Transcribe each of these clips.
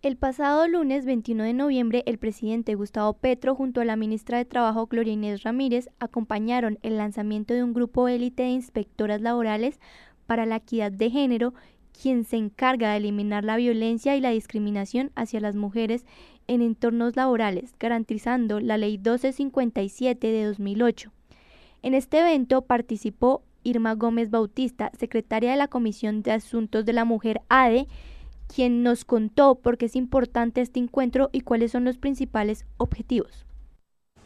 El pasado lunes 21 de noviembre, el presidente Gustavo Petro junto a la ministra de Trabajo Gloria Inés Ramírez acompañaron el lanzamiento de un grupo élite de inspectoras laborales para la equidad de género, quien se encarga de eliminar la violencia y la discriminación hacia las mujeres en entornos laborales, garantizando la Ley 1257 de 2008. En este evento participó Irma Gómez Bautista, secretaria de la Comisión de Asuntos de la Mujer ADE, quien nos contó por qué es importante este encuentro y cuáles son los principales objetivos.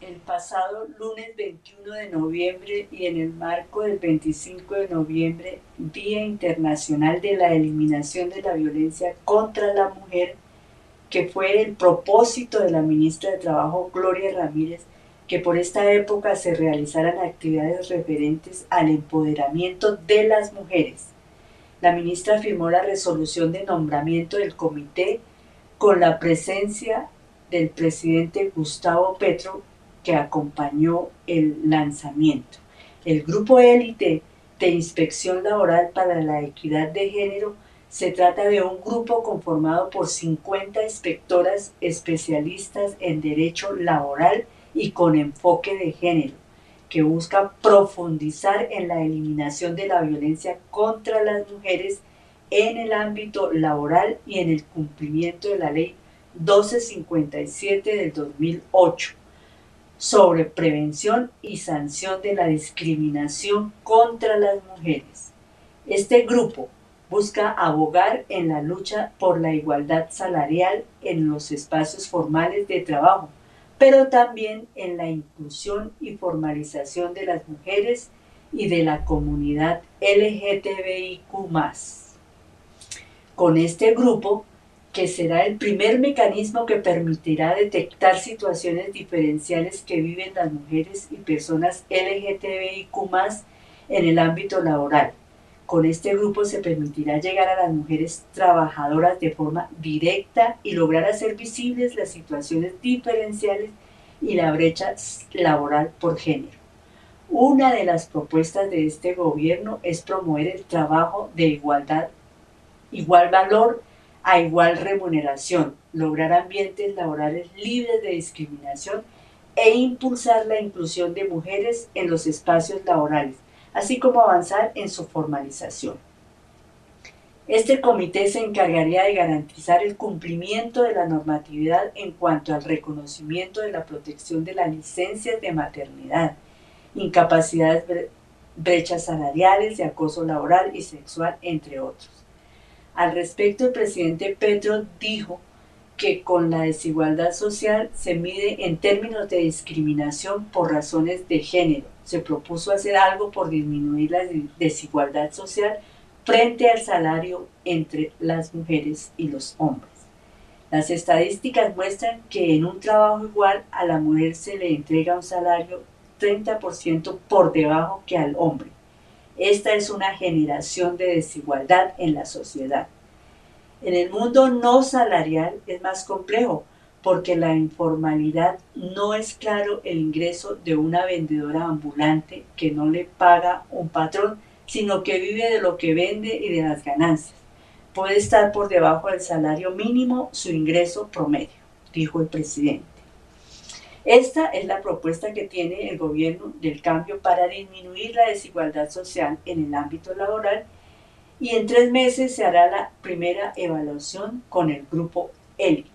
El pasado lunes 21 de noviembre y en el marco del 25 de noviembre, Día Internacional de la Eliminación de la Violencia contra la Mujer, que fue el propósito de la ministra de Trabajo Gloria Ramírez, que por esta época se realizaran actividades referentes al empoderamiento de las mujeres la ministra firmó la resolución de nombramiento del comité con la presencia del presidente Gustavo Petro que acompañó el lanzamiento. El grupo élite de inspección laboral para la equidad de género se trata de un grupo conformado por 50 inspectoras especialistas en derecho laboral y con enfoque de género que busca profundizar en la eliminación de la violencia contra las mujeres en el ámbito laboral y en el cumplimiento de la ley 1257 del 2008 sobre prevención y sanción de la discriminación contra las mujeres. Este grupo busca abogar en la lucha por la igualdad salarial en los espacios formales de trabajo pero también en la inclusión y formalización de las mujeres y de la comunidad LGTBIQ. Con este grupo, que será el primer mecanismo que permitirá detectar situaciones diferenciales que viven las mujeres y personas LGTBIQ en el ámbito laboral. Con este grupo se permitirá llegar a las mujeres trabajadoras de forma directa y lograr hacer visibles las situaciones diferenciales y la brecha laboral por género. Una de las propuestas de este gobierno es promover el trabajo de igualdad, igual valor a igual remuneración, lograr ambientes laborales libres de discriminación e impulsar la inclusión de mujeres en los espacios laborales, así como avanzar en su formalización. Este comité se encargaría de garantizar el cumplimiento de la normatividad en cuanto al reconocimiento de la protección de las licencias de maternidad, incapacidades, brechas salariales, de acoso laboral y sexual, entre otros. Al respecto, el presidente Petro dijo que con la desigualdad social se mide en términos de discriminación por razones de género. Se propuso hacer algo por disminuir la desigualdad social frente al salario entre las mujeres y los hombres. Las estadísticas muestran que en un trabajo igual a la mujer se le entrega un salario 30% por debajo que al hombre. Esta es una generación de desigualdad en la sociedad. En el mundo no salarial es más complejo porque la informalidad no es claro el ingreso de una vendedora ambulante que no le paga un patrón, sino que vive de lo que vende y de las ganancias. Puede estar por debajo del salario mínimo su ingreso promedio, dijo el presidente. Esta es la propuesta que tiene el gobierno del cambio para disminuir la desigualdad social en el ámbito laboral y en tres meses se hará la primera evaluación con el grupo élite.